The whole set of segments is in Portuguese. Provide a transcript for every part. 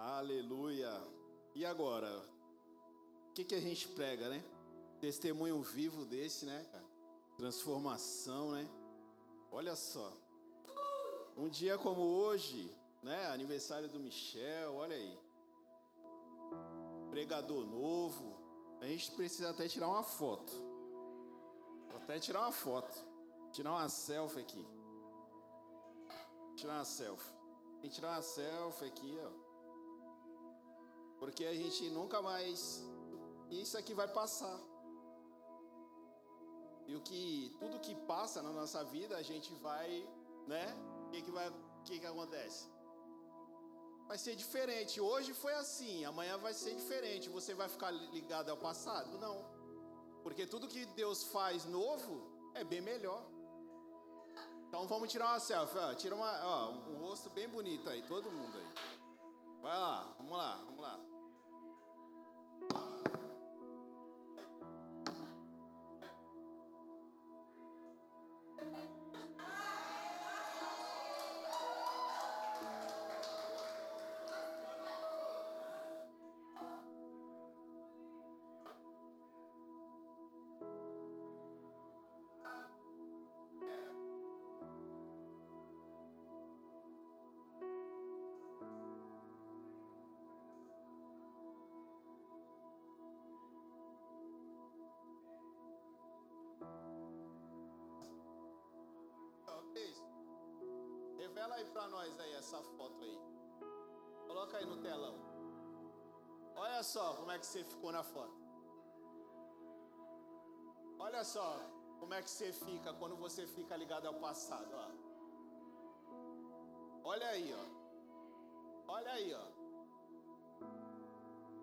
Aleluia. E agora? O que, que a gente prega, né? Testemunho vivo desse, né, cara? Transformação, né? Olha só. Um dia como hoje, né? Aniversário do Michel, olha aí. Pregador novo. A gente precisa até tirar uma foto. Vou até tirar uma foto. Tirar uma selfie aqui. Tirar uma selfie. Tem que tirar uma selfie aqui, ó. Porque a gente nunca mais. Isso aqui vai passar. E o que tudo que passa na nossa vida, a gente vai, né? O que que vai, que que acontece? Vai ser diferente. Hoje foi assim, amanhã vai ser diferente. Você vai ficar ligado ao passado? Não. Porque tudo que Deus faz novo é bem melhor. Então vamos tirar uma selfie, ó. Tira uma, ó, um rosto bem bonito aí, todo mundo aí. Vai lá, vamos lá, vamos lá. Revela aí pra nós aí essa foto aí. Coloca aí no telão. Olha só como é que você ficou na foto. Olha só como é que você fica quando você fica ligado ao passado, ó. Olha aí, ó. Olha aí, ó.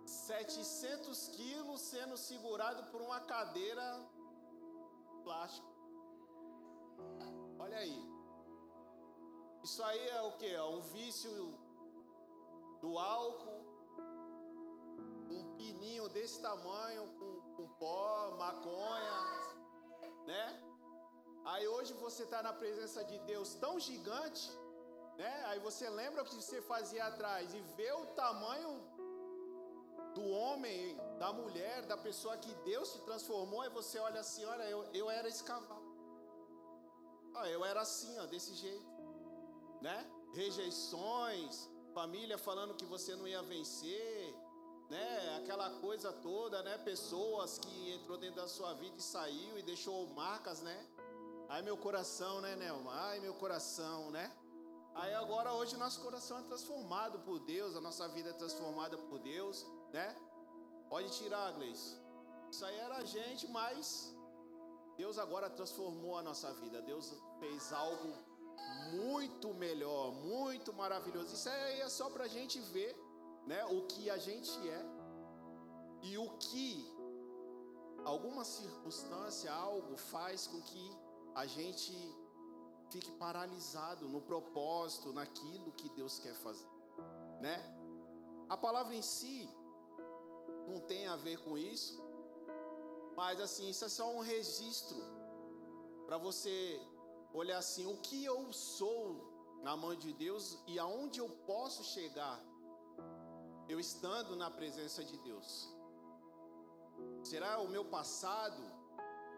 700 quilos sendo segurado por uma cadeira plástica. Olha aí. Isso aí é o que? É um vício do álcool, um pininho desse tamanho, com, com pó, maconha, né? Aí hoje você está na presença de Deus tão gigante, né? Aí você lembra o que você fazia atrás e vê o tamanho do homem, da mulher, da pessoa que Deus te transformou, e você olha assim, olha, eu, eu era esse cavalo. Ah, eu era assim, ó, desse jeito né? Rejeições, família falando que você não ia vencer, né? Aquela coisa toda, né? Pessoas que entrou dentro da sua vida e saiu e deixou marcas, né? Ai meu coração, né, Nelma? Ai meu coração, né? Aí agora hoje nosso coração é transformado por Deus, a nossa vida é transformada por Deus, né? Pode tirar, Gleice. Isso aí era a gente, mas Deus agora transformou a nossa vida. Deus fez algo muito melhor, muito maravilhoso. Isso aí é só para a gente ver né, o que a gente é e o que alguma circunstância, algo faz com que a gente fique paralisado no propósito, naquilo que Deus quer fazer, né? A palavra em si não tem a ver com isso, mas assim, isso é só um registro para você olhar assim, o que eu sou na mão de Deus e aonde eu posso chegar eu estando na presença de Deus. Será o meu passado,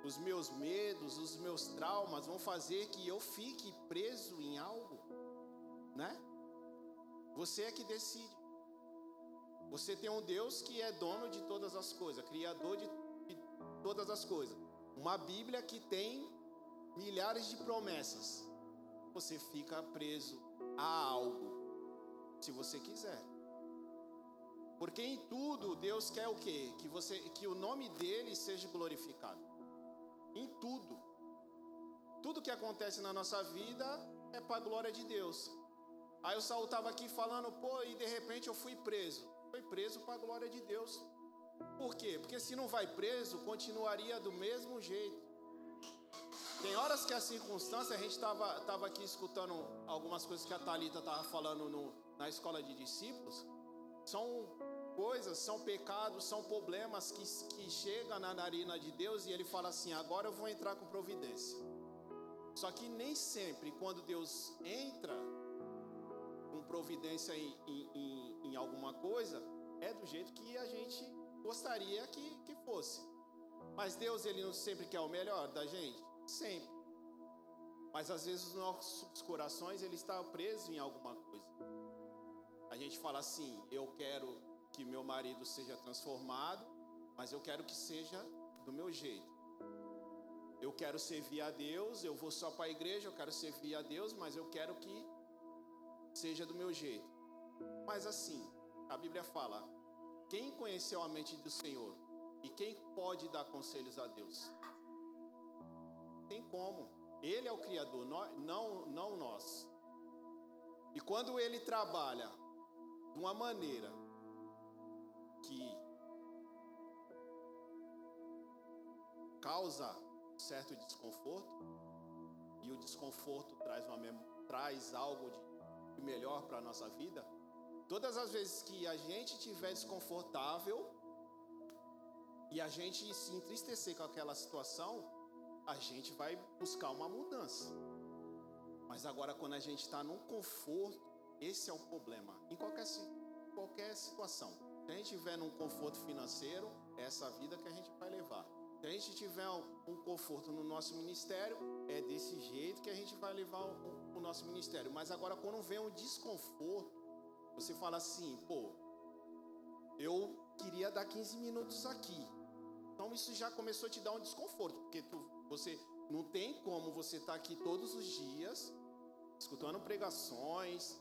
os meus medos, os meus traumas vão fazer que eu fique preso em algo, né? Você é que decide. Você tem um Deus que é dono de todas as coisas, criador de, de todas as coisas. Uma Bíblia que tem milhares de promessas, você fica preso a algo, se você quiser. Porque em tudo Deus quer o quê? Que você que o nome dele seja glorificado. Em tudo. Tudo que acontece na nossa vida é para a glória de Deus. Aí o Saul estava aqui falando, pô, e de repente eu fui preso. Foi preso para a glória de Deus. Por quê? Porque se não vai preso, continuaria do mesmo jeito. Tem horas que a circunstância, a gente estava tava aqui escutando algumas coisas que a Talita estava falando no, na escola de discípulos. São coisas, são pecados, são problemas que, que chegam na narina de Deus e ele fala assim: agora eu vou entrar com providência. Só que nem sempre, quando Deus entra com providência em, em, em alguma coisa, é do jeito que a gente gostaria que, que fosse. Mas Deus, Ele não sempre quer o melhor da gente? Sempre. Mas às vezes os nossos corações, ele está preso em alguma coisa. A gente fala assim, eu quero que meu marido seja transformado, mas eu quero que seja do meu jeito. Eu quero servir a Deus, eu vou só para a igreja, eu quero servir a Deus, mas eu quero que seja do meu jeito. Mas assim, a Bíblia fala: quem conheceu a mente do Senhor e quem pode dar conselhos a Deus? Tem como. Ele é o Criador, não, não nós. E quando ele trabalha de uma maneira que causa certo desconforto, e o desconforto traz, uma, traz algo de melhor para a nossa vida, todas as vezes que a gente estiver desconfortável e a gente se entristecer com aquela situação, a gente vai buscar uma mudança. Mas agora, quando a gente está num conforto, esse é o problema. Em qualquer, qualquer situação. Se a gente estiver num conforto financeiro, é essa vida que a gente vai levar. Se a gente tiver um, conforto no nosso ministério, é desse jeito que a gente vai levar o, o nosso ministério. Mas agora, quando vem um desconforto, você fala assim, pô, eu queria dar 15 minutos aqui. Então isso já começou a te dar um desconforto, porque tu, você não tem como você estar tá aqui todos os dias, escutando pregações,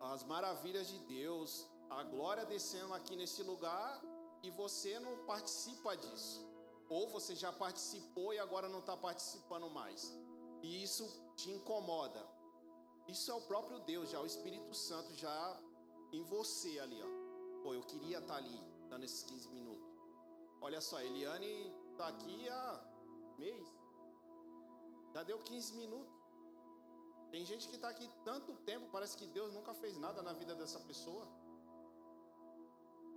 as maravilhas de Deus, a glória descendo aqui nesse lugar e você não participa disso. Ou você já participou e agora não está participando mais. E isso te incomoda. Isso é o próprio Deus, já o Espírito Santo já em você ali, ó. Pô, eu queria estar tá ali, dando esses 15 minutos. Olha só, Eliane está aqui há mês. Já deu 15 minutos. Tem gente que está aqui tanto tempo, parece que Deus nunca fez nada na vida dessa pessoa.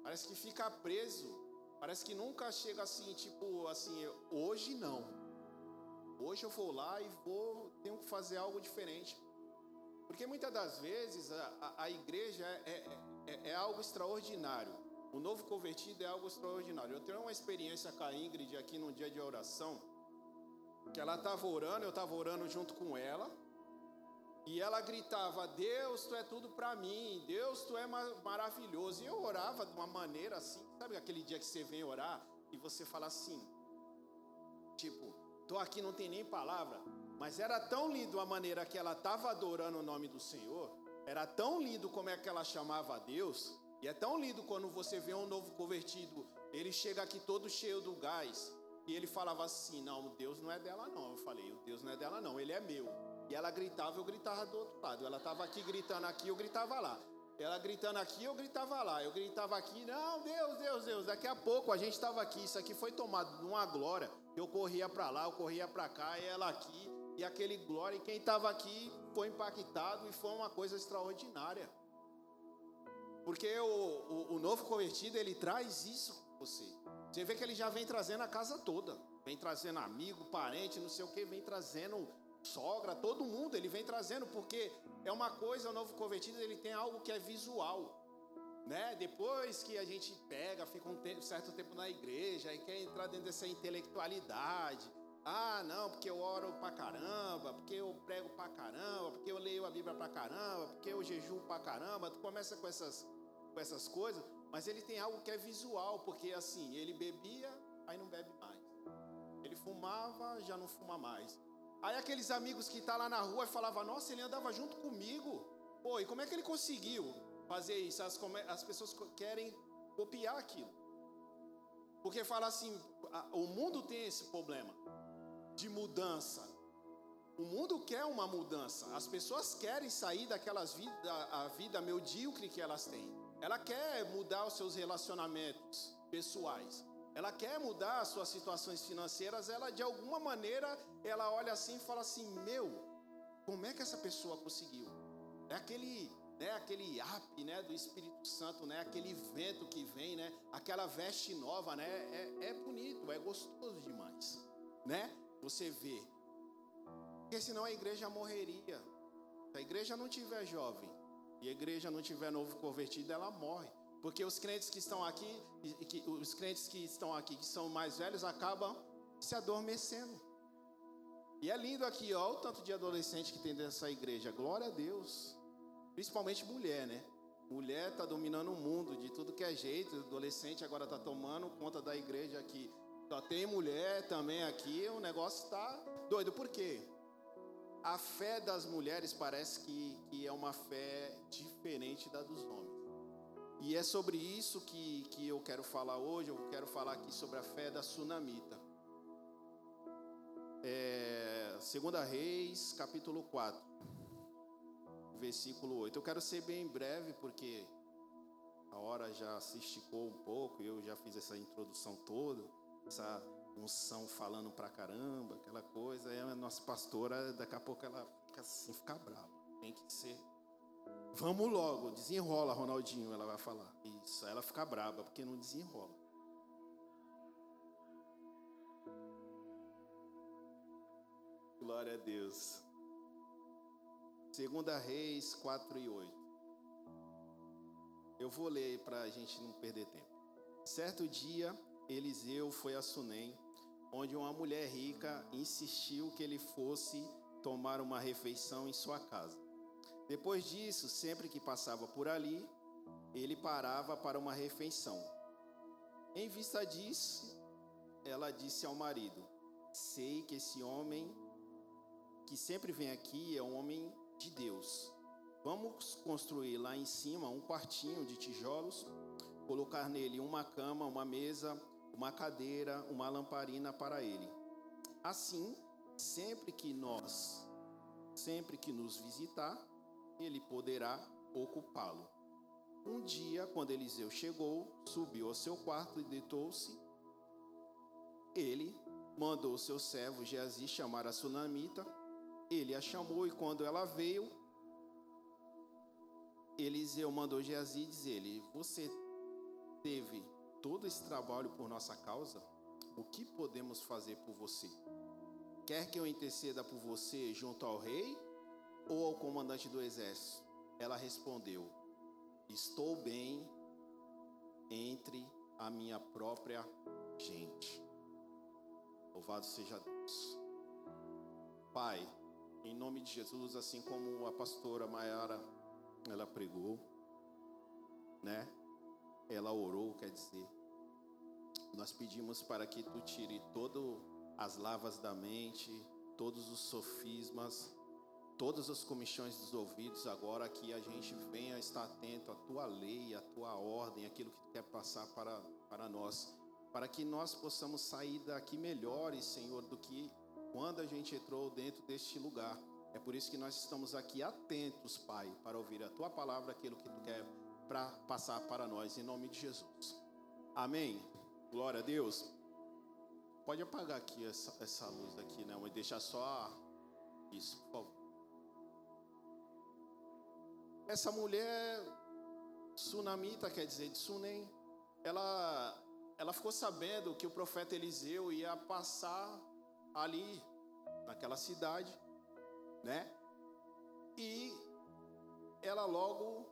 Parece que fica preso. Parece que nunca chega assim, tipo assim, hoje não. Hoje eu vou lá e vou, tenho que fazer algo diferente. Porque muitas das vezes a, a, a igreja é, é, é, é, algo extraordinário. O novo convertido é algo extraordinário. Eu tenho uma experiência com a Ingrid aqui num dia de oração, que ela estava orando, eu estava orando junto com ela. E ela gritava: Deus, tu é tudo para mim, Deus, tu é maravilhoso. E eu orava de uma maneira assim, sabe aquele dia que você vem orar e você fala assim, tipo, tô aqui, não tem nem palavra, mas era tão lindo a maneira que ela estava adorando o nome do Senhor, era tão lindo como é que ela chamava a Deus, e é tão lindo quando você vê um novo convertido, ele chega aqui todo cheio do gás, e ele falava assim: Não, Deus não é dela, não. Eu falei: O Deus não é dela, não, ele é meu. E ela gritava, eu gritava do outro lado. Ela estava aqui gritando aqui, eu gritava lá. Ela gritando aqui, eu gritava lá. Eu gritava aqui, não, Deus, Deus, Deus. Daqui a pouco a gente estava aqui. Isso aqui foi tomado de uma glória. Eu corria para lá, eu corria para cá, e ela aqui. E aquele glória. E quem estava aqui foi impactado e foi uma coisa extraordinária. Porque o, o, o novo convertido, ele traz isso com você. Você vê que ele já vem trazendo a casa toda. Vem trazendo amigo, parente, não sei o que, vem trazendo sogra, todo mundo, ele vem trazendo, porque é uma coisa, o novo convertido, ele tem algo que é visual. Né? Depois que a gente pega, fica um tempo, certo tempo na igreja e quer entrar dentro dessa intelectualidade. Ah, não, porque eu oro pra caramba, porque eu prego pra caramba, porque eu leio a Bíblia pra caramba, porque eu jejuo pra caramba. Tu começa com essas, com essas coisas, mas ele tem algo que é visual, porque assim, ele bebia, aí não bebe mais. Ele fumava, já não fuma mais. Aí aqueles amigos que tá lá na rua falavam, nossa, ele andava junto comigo. Pô, e como é que ele conseguiu fazer isso? As, as pessoas querem copiar aquilo. Porque fala assim, o mundo tem esse problema de mudança. O mundo quer uma mudança. As pessoas querem sair daquelas vida, a vida medíocre que elas têm. Ela quer mudar os seus relacionamentos pessoais ela quer mudar as suas situações financeiras, ela de alguma maneira, ela olha assim e fala assim: "Meu, como é que essa pessoa conseguiu?" É aquele, né, aquele ap, né, do Espírito Santo, né, aquele vento que vem, né, aquela veste nova, né, é, é bonito, é gostoso demais, né? Você vê. Porque senão a igreja morreria. Se a igreja não tiver jovem, e a igreja não tiver novo convertido, ela morre. Porque os crentes que estão aqui, os crentes que estão aqui, que são mais velhos, acabam se adormecendo. E é lindo aqui, ó, o tanto de adolescente que tem nessa igreja. Glória a Deus. Principalmente mulher, né? Mulher está dominando o mundo de tudo que é jeito. Adolescente agora está tomando conta da igreja aqui. Só tem mulher também aqui. O negócio está doido. Por quê? A fé das mulheres parece que, que é uma fé diferente da dos homens. E é sobre isso que, que eu quero falar hoje. Eu quero falar aqui sobre a fé da sunamita. É, segunda Reis, capítulo 4, versículo 8. Eu quero ser bem breve porque a hora já se esticou um pouco, eu já fiz essa introdução toda, essa unção falando pra caramba, aquela coisa. E a nossa pastora, daqui a pouco ela fica assim, fica brava. Tem que ser. Vamos logo, desenrola, Ronaldinho, ela vai falar. Isso, ela fica brava porque não desenrola. Glória a Deus. Segunda Reis 4 e 8. Eu vou ler para a gente não perder tempo. Certo dia, Eliseu foi a Sunem, onde uma mulher rica insistiu que ele fosse tomar uma refeição em sua casa. Depois disso, sempre que passava por ali, ele parava para uma refeição. Em vista disso, ela disse ao marido: Sei que esse homem que sempre vem aqui é um homem de Deus. Vamos construir lá em cima um quartinho de tijolos, colocar nele uma cama, uma mesa, uma cadeira, uma lamparina para ele. Assim, sempre que nós, sempre que nos visitar, ele poderá ocupá-lo. Um dia, quando Eliseu chegou, subiu ao seu quarto e deitou-se. Ele mandou seu servo Geazi chamar a sunamita ele a chamou e quando ela veio, Eliseu mandou Geazi dizer-lhe: Você teve todo esse trabalho por nossa causa? O que podemos fazer por você? Quer que eu interceda por você junto ao rei ou ao comandante do exército? Ela respondeu: Estou bem entre a minha própria gente. Louvado seja Deus. Pai, em nome de Jesus, assim como a pastora Maiara ela pregou, né? Ela orou, quer dizer. Nós pedimos para que tu tire todas as lavas da mente, todos os sofismas, todas as comissões dos ouvidos, agora que a gente venha estar atento à tua lei, à tua ordem, aquilo que tu quer passar para, para nós, para que nós possamos sair daqui melhores, Senhor, do que quando a gente entrou dentro deste lugar. É por isso que nós estamos aqui atentos, Pai, para ouvir a tua palavra, aquilo que tu quer para passar para nós, em nome de Jesus. Amém. Glória a Deus. Pode apagar aqui essa, essa luz aqui, né? Vou deixar só isso, por favor. Essa mulher sunamita, quer dizer, de Sunem, ela, ela ficou sabendo que o profeta Eliseu ia passar ali, naquela cidade, né? E ela logo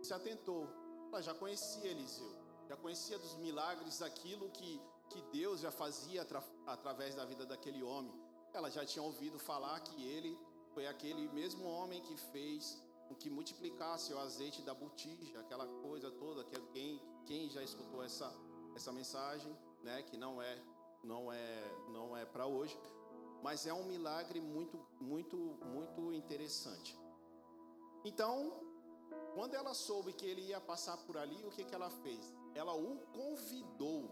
se atentou. Ela já conhecia Eliseu, já conhecia dos milagres, daquilo que, que Deus já fazia atra, através da vida daquele homem. Ela já tinha ouvido falar que ele foi aquele mesmo homem que fez com que multiplicasse o azeite da botija, aquela coisa toda que alguém, quem já escutou essa essa mensagem, né, que não é não é não é para hoje, mas é um milagre muito muito muito interessante. Então, quando ela soube que ele ia passar por ali, o que que ela fez? Ela o convidou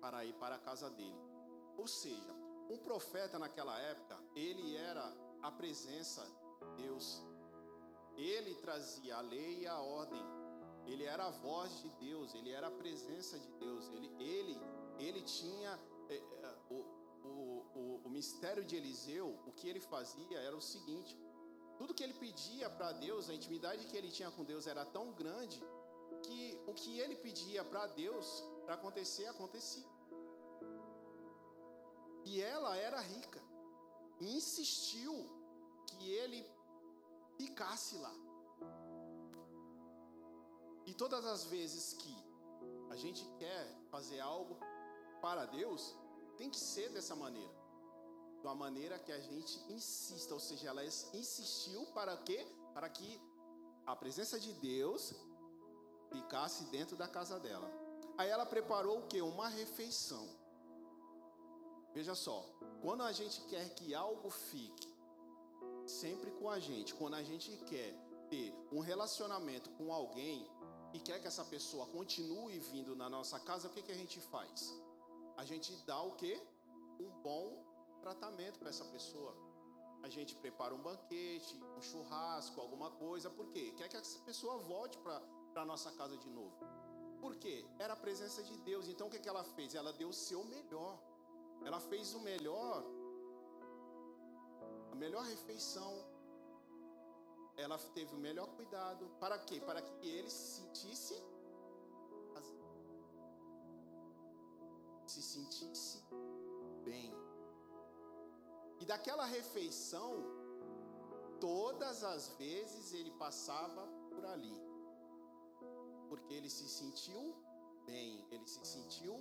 para ir para a casa dele. Ou seja, um profeta naquela época, ele era a presença de Deus. Ele trazia a lei e a ordem. Ele era a voz de Deus, ele era a presença de Deus. Ele, ele, ele tinha é, é, o, o, o, o mistério de Eliseu. O que ele fazia era o seguinte: tudo que ele pedia para Deus, a intimidade que ele tinha com Deus era tão grande o que ele pedia para Deus para acontecer acontecia. E ela era rica e insistiu que ele ficasse lá. todas as vezes que a gente quer fazer algo para Deus, tem que ser dessa maneira. De uma maneira que a gente insista, ou seja, ela insistiu para quê? Para que a presença de Deus ficasse dentro da casa dela. Aí ela preparou o que? Uma refeição. Veja só, quando a gente quer que algo fique sempre com a gente, quando a gente quer ter um relacionamento com alguém e quer que essa pessoa continue vindo na nossa casa, o que, que a gente faz? A gente dá o que? Um bom tratamento para essa pessoa. A gente prepara um banquete, um churrasco, alguma coisa, por quê? Quer que essa pessoa volte para a nossa casa de novo. Por quê? Era a presença de Deus. Então o que, que ela fez? Ela deu o seu melhor. Ela fez o melhor, a melhor refeição. Ela teve o melhor cuidado. Para quê? Para que ele se sentisse se sentisse bem. E daquela refeição, todas as vezes ele passava por ali. Porque ele se sentiu bem, ele se sentiu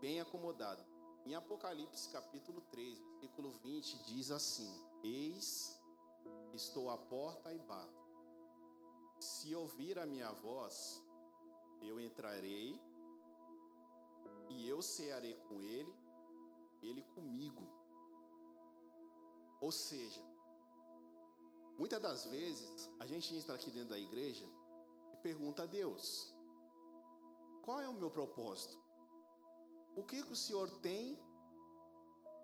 bem acomodado. Em Apocalipse capítulo 3, versículo 20, diz assim: Eis, estou à porta e bato. Se ouvir a minha voz, eu entrarei e eu cearei com ele, ele comigo. Ou seja, muitas das vezes a gente entra aqui dentro da igreja pergunta a Deus: qual é o meu propósito? O que, que o Senhor tem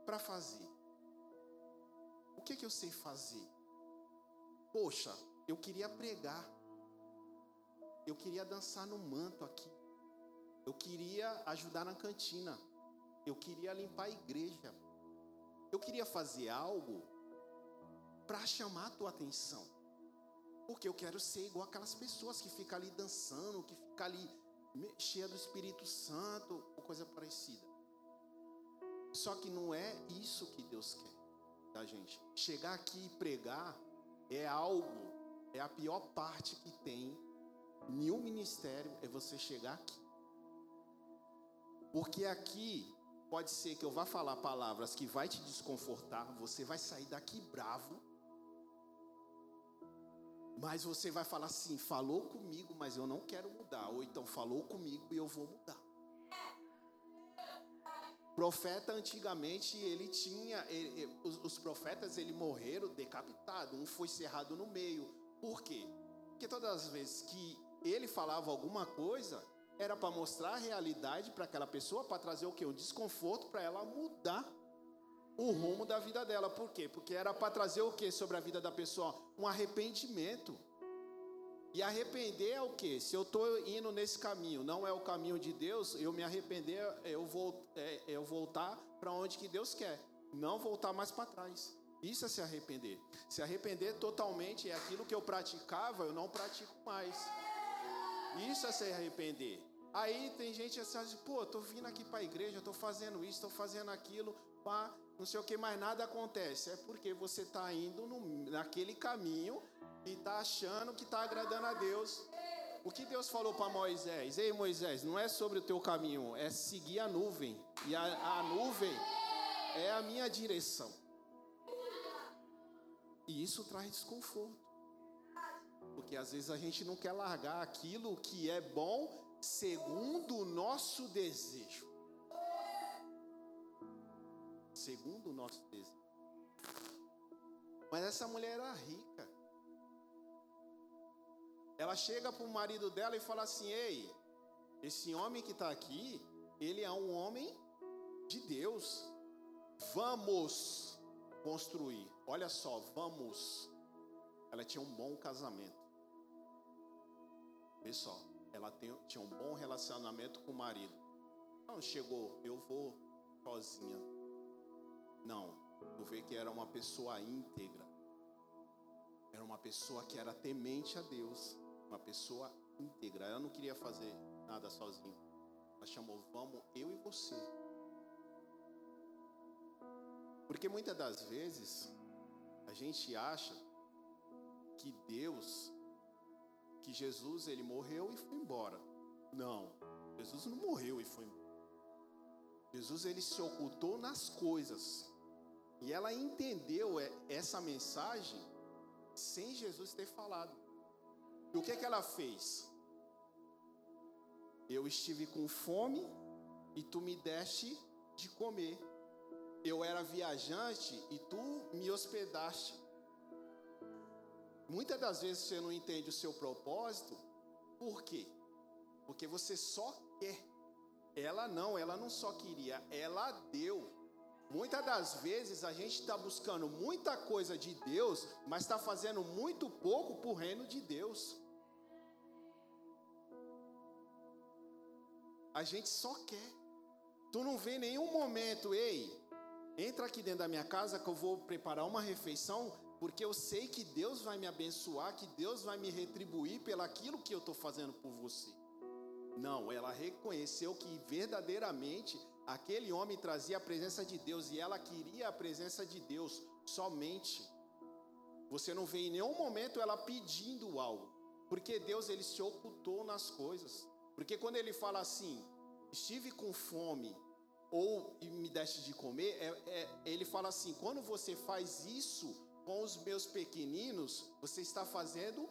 para fazer? O que, que eu sei fazer? Poxa, eu queria pregar, eu queria dançar no manto aqui, eu queria ajudar na cantina, eu queria limpar a igreja, eu queria fazer algo para chamar a tua atenção. Porque eu quero ser igual aquelas pessoas que ficam ali dançando, que ficam ali cheia do Espírito Santo, ou coisa parecida. Só que não é isso que Deus quer da gente. Chegar aqui e pregar é algo, é a pior parte que tem em um ministério, é você chegar aqui. Porque aqui pode ser que eu vá falar palavras que vai te desconfortar, você vai sair daqui bravo, mas você vai falar assim: falou comigo, mas eu não quero mudar. Ou então falou comigo e eu vou mudar. Profeta antigamente ele tinha, ele, os, os, profetas ele morreram decapitado, um foi cerrado no meio. Por quê? Porque todas as vezes que ele falava alguma coisa, era para mostrar a realidade para aquela pessoa, para trazer o que? Um desconforto para ela mudar o rumo da vida dela. Por quê? Porque era para trazer o que sobre a vida da pessoa? Um arrependimento. E arrepender é o que? Se eu estou indo nesse caminho, não é o caminho de Deus, eu me arrepender, eu, vou, é, eu voltar para onde que Deus quer, não voltar mais para trás. Isso é se arrepender. Se arrepender totalmente é aquilo que eu praticava, eu não pratico mais. Isso é se arrepender. Aí tem gente assim, pô, tô vindo aqui para a igreja, tô fazendo isso, tô fazendo aquilo, pá, não sei o que, mais nada acontece. É porque você está indo no, naquele caminho e está achando que está agradando a Deus. O que Deus falou para Moisés? Ei, Moisés, não é sobre o teu caminho, é seguir a nuvem. E a, a nuvem é a minha direção. E isso traz desconforto. Porque às vezes a gente não quer largar aquilo que é bom segundo o nosso desejo segundo o nosso desejo. Mas essa mulher era rica. Ela chega para o marido dela e fala assim: Ei, esse homem que está aqui, ele é um homem de Deus. Vamos construir. Olha só, vamos. Ela tinha um bom casamento. Vê só, ela tinha um bom relacionamento com o marido. Não chegou, eu vou sozinha. Não, tu vê que era uma pessoa íntegra. Era uma pessoa que era temente a Deus. Uma pessoa íntegra. Ela não queria fazer nada sozinha. Ela chamou, vamos, eu e você. Porque muitas das vezes a gente acha que Deus que Jesus ele morreu e foi embora. Não, Jesus não morreu e foi embora. Jesus ele se ocultou nas coisas. E ela entendeu essa mensagem sem Jesus ter falado. E o que, é que ela fez? Eu estive com fome e tu me deste de comer. Eu era viajante e tu me hospedaste. Muitas das vezes você não entende o seu propósito, por quê? Porque você só quer. Ela não, ela não só queria, ela deu. Muitas das vezes a gente está buscando muita coisa de Deus, mas está fazendo muito pouco para o reino de Deus. A gente só quer. Tu não vê nenhum momento, ei, entra aqui dentro da minha casa que eu vou preparar uma refeição, porque eu sei que Deus vai me abençoar, que Deus vai me retribuir pelaquilo que eu estou fazendo por você. Não, ela reconheceu que verdadeiramente aquele homem trazia a presença de Deus e ela queria a presença de Deus somente. Você não vê em nenhum momento ela pedindo algo, porque Deus ele se ocultou nas coisas. Porque quando ele fala assim, estive com fome ou me deste de comer, é, é, ele fala assim: quando você faz isso com os meus pequeninos, você está fazendo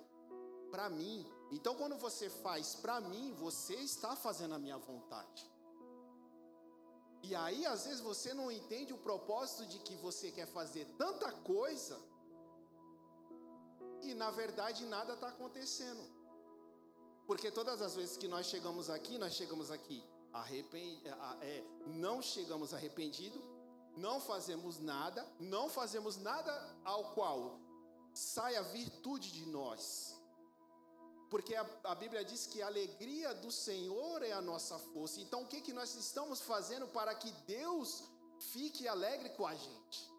para mim. Então, quando você faz para mim, você está fazendo a minha vontade. E aí, às vezes, você não entende o propósito de que você quer fazer tanta coisa e, na verdade, nada está acontecendo. Porque todas as vezes que nós chegamos aqui, nós chegamos aqui arrepend... é, não chegamos arrependidos, não fazemos nada, não fazemos nada ao qual saia virtude de nós. Porque a, a, Bíblia diz que a alegria do Senhor é a nossa força. Então, o que, que nós estamos fazendo para que Deus fique alegre com a gente?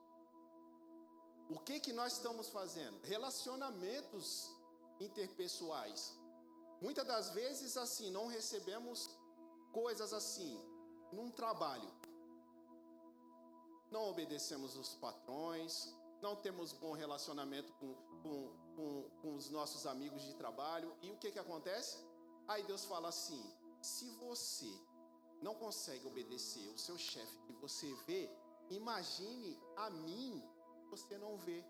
O que, que nós estamos fazendo? Relacionamentos interpessoais. Muitas das vezes, assim, não recebemos coisas assim num trabalho. Não obedecemos os patrões, não temos bom relacionamento com, com, com, com os nossos amigos de trabalho. E o que, que acontece? Aí Deus fala assim: se você não consegue obedecer o seu chefe que você vê, imagine a mim, você não vê.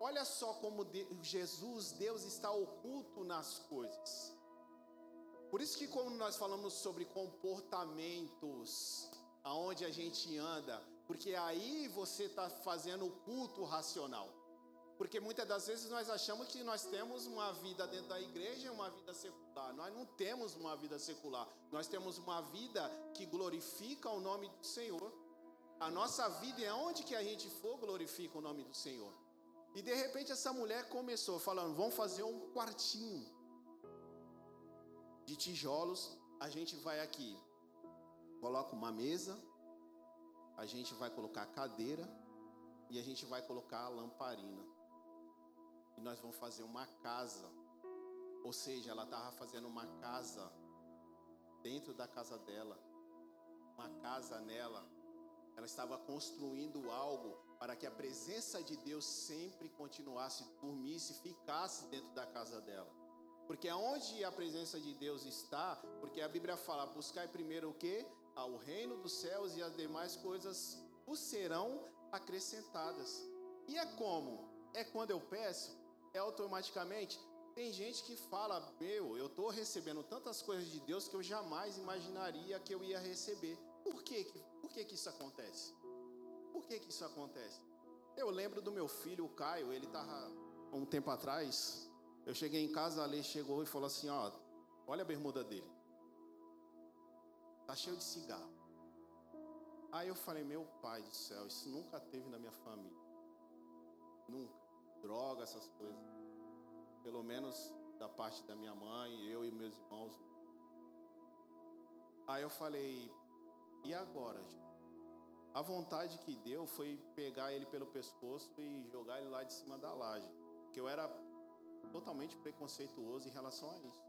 Olha só como Jesus, Deus está oculto nas coisas. Por isso que quando nós falamos sobre comportamentos, aonde a gente anda, porque aí você está fazendo o culto racional. Porque muitas das vezes nós achamos que nós temos uma vida dentro da igreja e uma vida secular. Nós não temos uma vida secular. Nós temos uma vida que glorifica o nome do Senhor. A nossa vida é onde que a gente for glorifica o nome do Senhor. E de repente essa mulher começou falando: vamos fazer um quartinho de tijolos, a gente vai aqui, coloca uma mesa, a gente vai colocar cadeira e a gente vai colocar a lamparina. Nós vamos fazer uma casa. Ou seja, ela estava fazendo uma casa dentro da casa dela, uma casa nela. Ela estava construindo algo para que a presença de Deus sempre continuasse, dormisse, ficasse dentro da casa dela. Porque aonde a presença de Deus está, porque a Bíblia fala, buscar primeiro o que? Ao reino dos céus e as demais coisas o serão acrescentadas. E é como? É quando eu peço, é automaticamente. Tem gente que fala, meu, eu estou recebendo tantas coisas de Deus que eu jamais imaginaria que eu ia receber. Por que, por que, que isso acontece? Por que, que isso acontece? Eu lembro do meu filho, o Caio, ele estava um tempo atrás, eu cheguei em casa, a Lei chegou e falou assim: Ó, olha a bermuda dele. Tá cheio de cigarro. Aí eu falei: Meu pai do céu, isso nunca teve na minha família. Nunca. Droga, essas coisas. Pelo menos da parte da minha mãe, eu e meus irmãos. Aí eu falei: E agora? A vontade que deu foi pegar ele pelo pescoço e jogar ele lá de cima da laje. Porque eu era totalmente preconceituoso em relação a isso.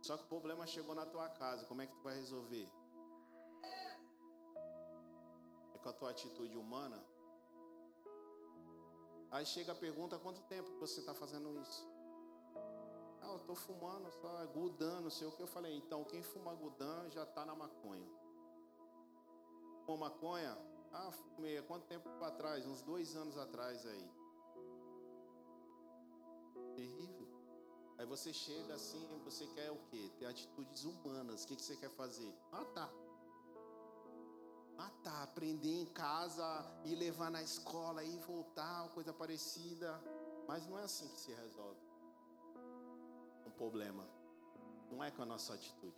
Só que o problema chegou na tua casa, como é que tu vai resolver? É com a tua atitude humana? Aí chega a pergunta: quanto tempo você está fazendo isso? Ah, eu tô fumando só Gudan, não sei o que. Eu falei, então quem fuma Gudan já tá na maconha. Fumou maconha? Ah, fumei. Quanto tempo para trás? Uns dois anos atrás aí. Terrível. Aí você chega assim, você quer o quê? Ter atitudes humanas. O que, que você quer fazer? Matar. Matar, aprender em casa e levar na escola e voltar, coisa parecida. Mas não é assim que se resolve um problema. Não é com a nossa atitude.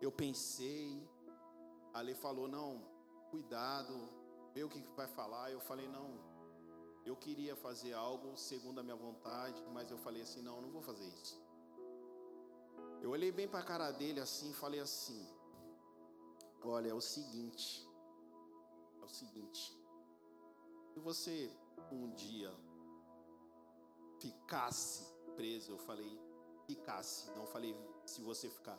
Eu pensei, a lei falou, não, cuidado, vê o que vai falar. Eu falei, não, eu queria fazer algo segundo a minha vontade, mas eu falei assim, não, não vou fazer isso. Eu olhei bem para a cara dele assim e falei assim: Olha, é o seguinte, o seguinte, se você um dia ficasse preso, eu falei, ficasse, não falei se você ficar,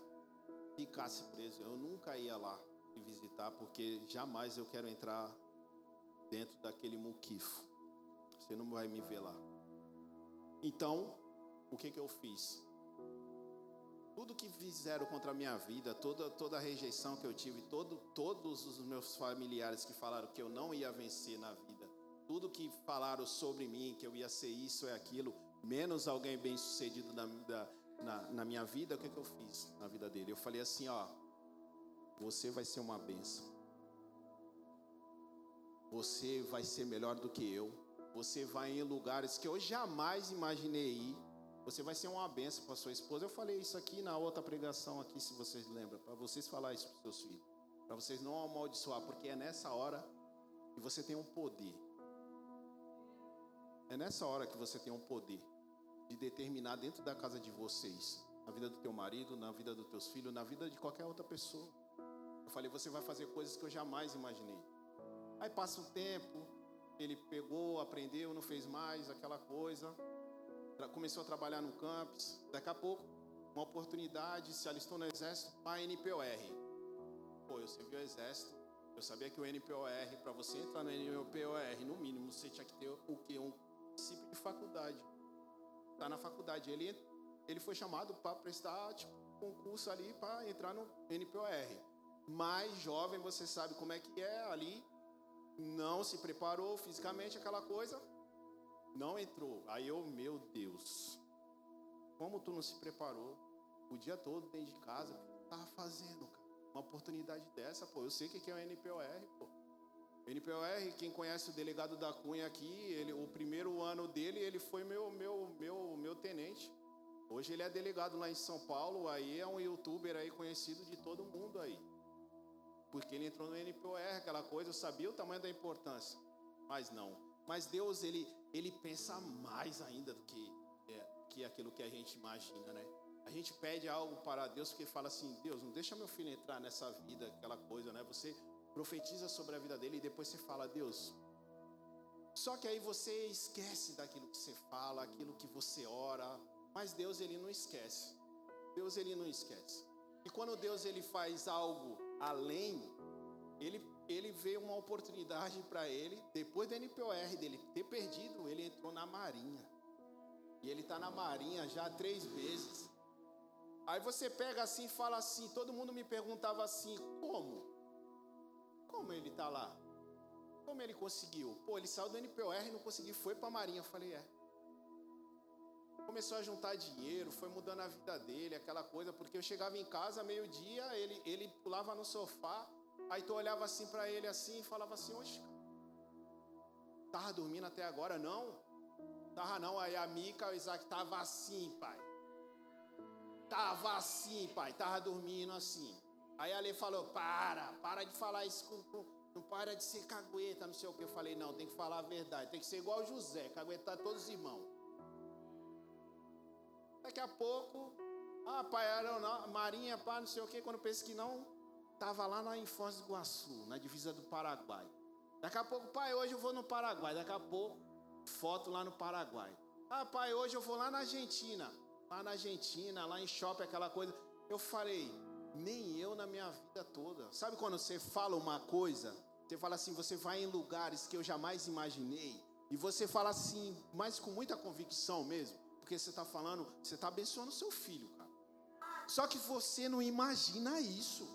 ficasse preso, eu nunca ia lá te visitar, porque jamais eu quero entrar dentro daquele muquifo. Você não vai me ver lá. Então, o que que eu fiz? Tudo que fizeram contra a minha vida, toda, toda a rejeição que eu tive, todo, todos os meus familiares que falaram que eu não ia vencer na vida, tudo que falaram sobre mim, que eu ia ser isso e aquilo, menos alguém bem sucedido na, na, na minha vida, o que, que eu fiz na vida dele? Eu falei assim: ó, você vai ser uma benção. Você vai ser melhor do que eu. Você vai em lugares que eu jamais imaginei ir. Você vai ser uma benção para sua esposa. Eu falei isso aqui na outra pregação aqui, se vocês lembram, para vocês falar isso para seus filhos, para vocês não amaldiçoar, porque é nessa hora que você tem um poder. É nessa hora que você tem um poder de determinar dentro da casa de vocês, na vida do teu marido, na vida dos teus filhos, na vida de qualquer outra pessoa. Eu falei, você vai fazer coisas que eu jamais imaginei. Aí passa um tempo, ele pegou, aprendeu, não fez mais aquela coisa. Começou a trabalhar no campus. Daqui a pouco, uma oportunidade, se alistou no exército para NPOR. Pô, eu servi o exército. Eu sabia que o NPOR, para você entrar no NPOR, no mínimo, você tinha que ter o quê? Um princípio de faculdade. Tá na faculdade. Ele, ele foi chamado para prestar tipo, concurso ali para entrar no NPOR. Mais jovem, você sabe como é que é ali. Não se preparou fisicamente, aquela coisa. Não entrou. Aí eu, meu Deus. Como tu não se preparou o dia todo dentro de casa? O que tava fazendo, cara? Uma oportunidade dessa, pô. Eu sei o que é o NPOR, pô. NPOR, quem conhece o delegado da Cunha aqui, ele, o primeiro ano dele, ele foi meu, meu, meu, meu tenente. Hoje ele é delegado lá em São Paulo, aí é um youtuber aí conhecido de todo mundo aí. Porque ele entrou no NPOR, aquela coisa, eu sabia o tamanho da importância. Mas não. Mas Deus, ele, ele pensa mais ainda do que, é, que aquilo que a gente imagina, né? A gente pede algo para Deus porque fala assim: Deus, não deixa meu filho entrar nessa vida, aquela coisa, né? Você profetiza sobre a vida dele e depois você fala, Deus. Só que aí você esquece daquilo que você fala, aquilo que você ora, mas Deus ele não esquece. Deus ele não esquece. E quando Deus ele faz algo além, ele ele vê uma oportunidade para ele, depois do NPOR dele ter perdido, ele entrou na Marinha. E ele está na Marinha já três vezes. Aí você pega assim e fala assim, todo mundo me perguntava assim, como? Como ele está lá? Como ele conseguiu? Pô, ele saiu do NPOR e não conseguiu, foi para a Marinha. Eu falei, é. Começou a juntar dinheiro, foi mudando a vida dele, aquela coisa, porque eu chegava em casa meio-dia, ele, ele pulava no sofá, aí tu olhava assim para ele assim e falava assim, oxe, tava dormindo até agora? Não. Tava não, aí a Mica, o Isaac tava assim, pai. Tava assim, pai, tava dormindo assim. Aí a Lê falou: para, para de falar isso, com, com, não para de ser cagueta, não sei o que. Eu falei: não, tem que falar a verdade, tem que ser igual José, caguetar todos os irmãos. Daqui a pouco, ah, pai, era não, Marinha, pá, não sei o que. Quando eu penso que não, estava lá na Infância do Iguaçu, na divisa do Paraguai. Daqui a pouco, pai, hoje eu vou no Paraguai. Daqui a pouco, foto lá no Paraguai. Ah, pai, hoje eu vou lá na Argentina. Lá na Argentina, lá em shopping, aquela coisa. Eu falei, nem eu na minha vida toda. Sabe quando você fala uma coisa, você fala assim, você vai em lugares que eu jamais imaginei, e você fala assim, mas com muita convicção mesmo, Porque você está falando, você está abençoando seu filho, cara. Só que você não imagina isso.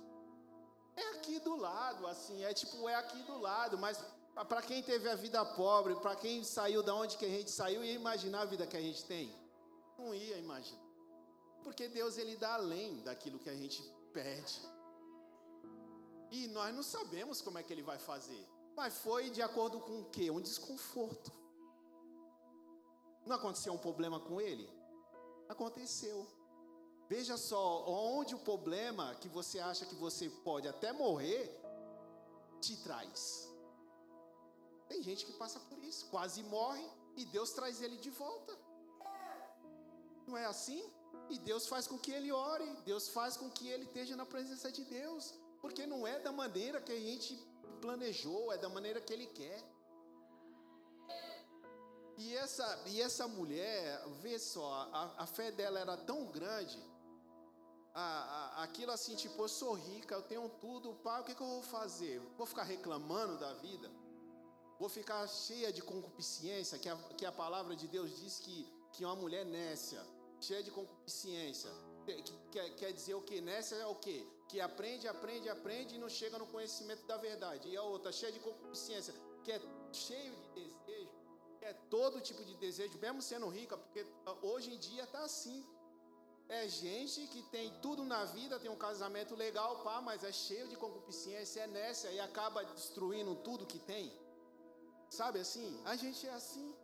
É aqui do lado, assim, é tipo, é aqui do lado, mas para quem teve a vida pobre, para quem saiu da onde que a gente saiu, ia imaginar a vida que a gente tem? Não ia imaginar. Porque Deus ele dá além daquilo que a gente pede. E nós não sabemos como é que ele vai fazer. Mas foi de acordo com o quê? Um desconforto. Não aconteceu um problema com ele? Aconteceu. Veja só, onde o problema que você acha que você pode até morrer te traz. Tem gente que passa por isso, quase morre e Deus traz ele de volta. Não é assim? E Deus faz com que ele ore, Deus faz com que ele esteja na presença de Deus, porque não é da maneira que a gente planejou, é da maneira que ele quer. E essa, e essa mulher, vê só, a, a fé dela era tão grande, a, a, aquilo assim, tipo, eu sou rica, eu tenho tudo, pai, o que, que eu vou fazer? Vou ficar reclamando da vida? Vou ficar cheia de concupiscência, que a, que a palavra de Deus diz que, que uma mulher nécia, cheia de concupiscência, que, quer, dizer o que? Nécia é o que? Que aprende, aprende, aprende e não chega no conhecimento da verdade. E a outra, cheia de concupiscência, que é cheio de desejo, é todo tipo de desejo, mesmo sendo rica, porque hoje em dia está assim. É gente que tem tudo na vida, tem um casamento legal, pá, mas é cheio de concupiscência, é nessa e acaba destruindo tudo que tem. Sabe assim? A gente é assim.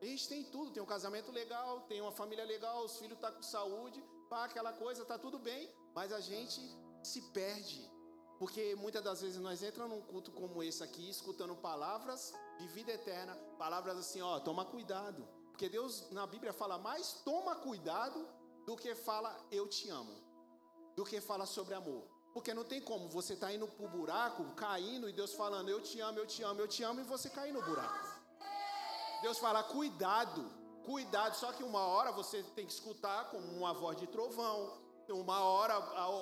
A gente tem tudo, tem um casamento legal, tem uma família legal, os filhos estão tá com saúde, pá, aquela coisa, tá tudo bem, mas a gente se perde. Porque muitas das vezes nós entramos num culto como esse aqui, escutando palavras de vida eterna, palavras assim, ó, toma cuidado. Porque Deus na Bíblia fala mais toma cuidado do que fala eu te amo, do que fala sobre amor. Porque não tem como você tá indo pro buraco, caindo e Deus falando eu te amo, eu te amo, eu te amo e você cair no buraco. Deus fala cuidado, cuidado, só que uma hora você tem que escutar como uma voz de trovão, uma hora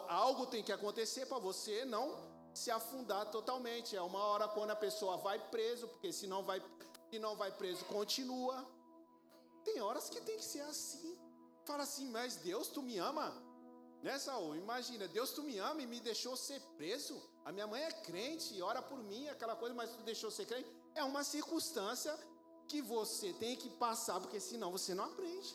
algo tem que acontecer para você não se afundar totalmente. É uma hora quando a pessoa vai preso, porque se não vai, se não vai preso, continua. Tem horas que tem que ser assim. Fala assim, mas Deus, tu me ama? Né, Saul? Imagina, Deus, tu me ama e me deixou ser preso. A minha mãe é crente, ora por mim, aquela coisa, mas tu deixou ser crente. É uma circunstância que você tem que passar, porque senão você não aprende.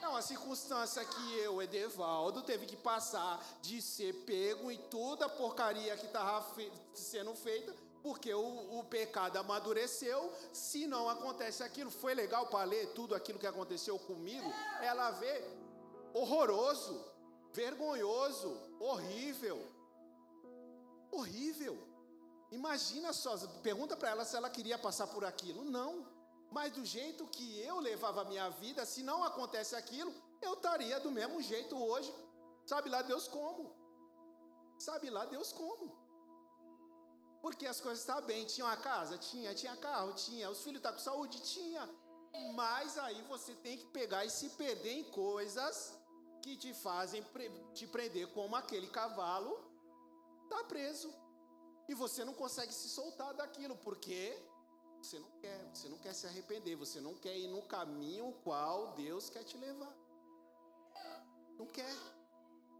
É uma circunstância que eu, Edevaldo, teve que passar de ser pego em toda a porcaria que estava sendo feita, porque o, o, pecado amadureceu. Se não acontece aquilo, foi legal para ler tudo aquilo que aconteceu comigo. Ela vê horroroso, vergonhoso, horrível. Horrível. Imagina só, pergunta para ela se ela queria passar por aquilo. Não. Mas do jeito que eu levava a minha vida, se não acontece aquilo, eu estaria do mesmo jeito hoje. Sabe lá Deus como? Sabe lá Deus como? Porque as coisas estavam bem. Tinha uma casa? Tinha. Tinha carro? Tinha. Os filhos estão tá com saúde? Tinha. Mas aí você tem que pegar e se perder em coisas que te fazem te prender como aquele cavalo está preso. E você não consegue se soltar daquilo, porque você não quer, você não quer se arrepender, você não quer ir no caminho qual Deus quer te levar. Não quer.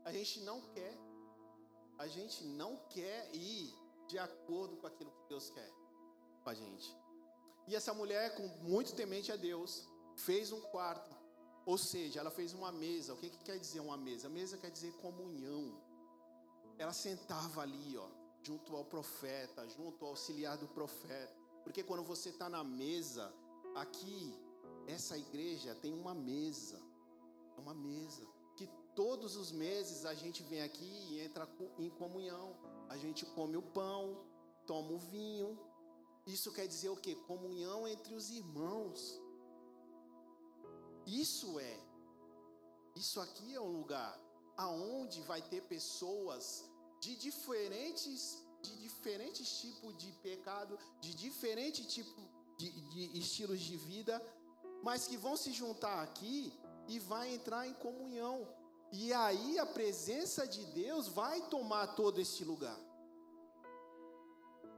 A gente não quer. A gente não quer ir de acordo com aquilo que Deus quer com a gente. E essa mulher, com muito temente a Deus, fez um quarto. Ou seja, ela fez uma mesa. O que, que quer dizer uma mesa? Mesa quer dizer comunhão. Ela sentava ali, ó junto ao profeta, junto ao auxiliar do profeta. Porque quando você está na mesa, aqui, essa igreja tem uma mesa, é uma mesa, que todos os meses a gente vem aqui e entra em comunhão. A gente come o pão, toma o vinho. Isso quer dizer o quê? Comunhão entre os irmãos. Isso é. Isso aqui é um lugar aonde vai ter pessoas de diferentes, de diferentes tipos de pecado, de diferentes tipos de, de estilos de vida, mas que vão se juntar aqui e vai entrar em comunhão. E aí a presença de Deus vai tomar todo este lugar.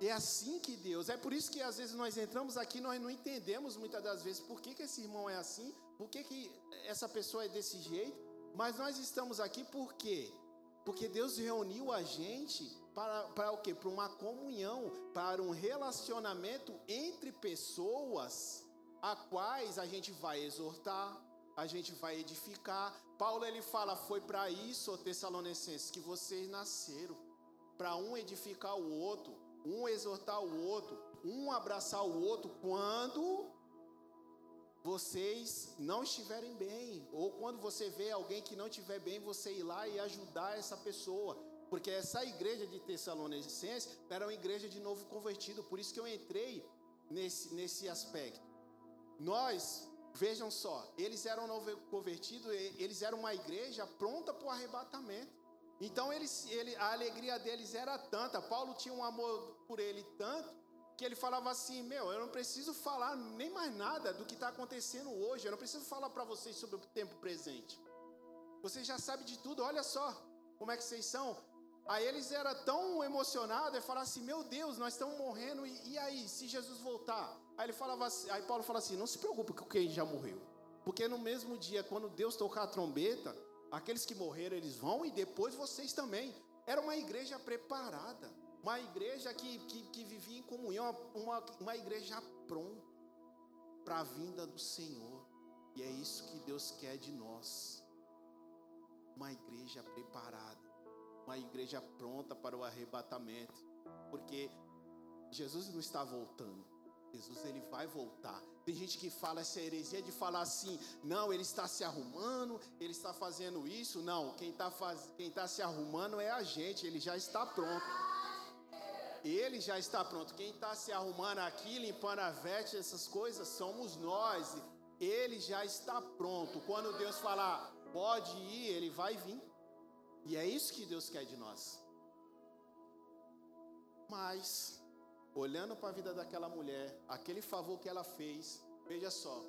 É assim que Deus, é por isso que às vezes nós entramos aqui, nós não entendemos muitas das vezes por que, que esse irmão é assim, por que, que essa pessoa é desse jeito? Mas nós estamos aqui por quê? Porque Deus reuniu a gente para, para o quê? Para uma comunhão, para um relacionamento entre pessoas a quais a gente vai exortar, a gente vai edificar. Paulo ele fala: "Foi para isso, Tessalonicenses, que vocês nasceram, para um edificar o outro, um exortar o outro, um abraçar o outro quando vocês não estiverem bem, ou quando você vê alguém que não estiver bem, você ir lá e ajudar essa pessoa. Porque essa igreja de Tessalonicenses era uma igreja de novo convertido, por isso que eu entrei nesse, nesse aspecto. Nós, vejam só, eles eram convertidos, eles eram uma igreja pronta para o arrebatamento. Então eles, ele, a alegria deles era tanta, Paulo tinha um amor por ele tanto, que ele falava assim: Meu, eu não preciso falar nem mais nada do que está acontecendo hoje, eu não preciso falar para vocês sobre o tempo presente. Vocês já sabem de tudo, olha só como é que vocês são. Aí eles eram tão emocionados e falavam assim: Meu Deus, nós estamos morrendo, e, e, aí, se Jesus voltar? Aí, ele falava assim, aí Paulo fala assim: Não se preocupe com quem já morreu, porque no mesmo dia, quando Deus tocar a trombeta, aqueles que morreram eles vão e depois vocês também. Era uma igreja preparada. Uma igreja que, que, que vivia em comunhão, uma, uma igreja pronta para a vinda do Senhor. E é isso que Deus quer de nós. Uma igreja preparada, uma igreja pronta para o arrebatamento. Porque Jesus não está voltando. Jesus ele vai voltar. Tem gente que fala essa heresia de falar assim: não, ele está se arrumando, ele está fazendo isso. Não, quem está faz... quem tá se arrumando é a gente, ele já está pronto. Ele já está pronto. Quem está se arrumando aqui, limpando a veste, essas coisas, somos nós. Ele já está pronto. Quando Deus falar, pode ir, ele vai vir. E é isso que Deus quer de nós. Mas, olhando para a vida daquela mulher, aquele favor que ela fez, veja só.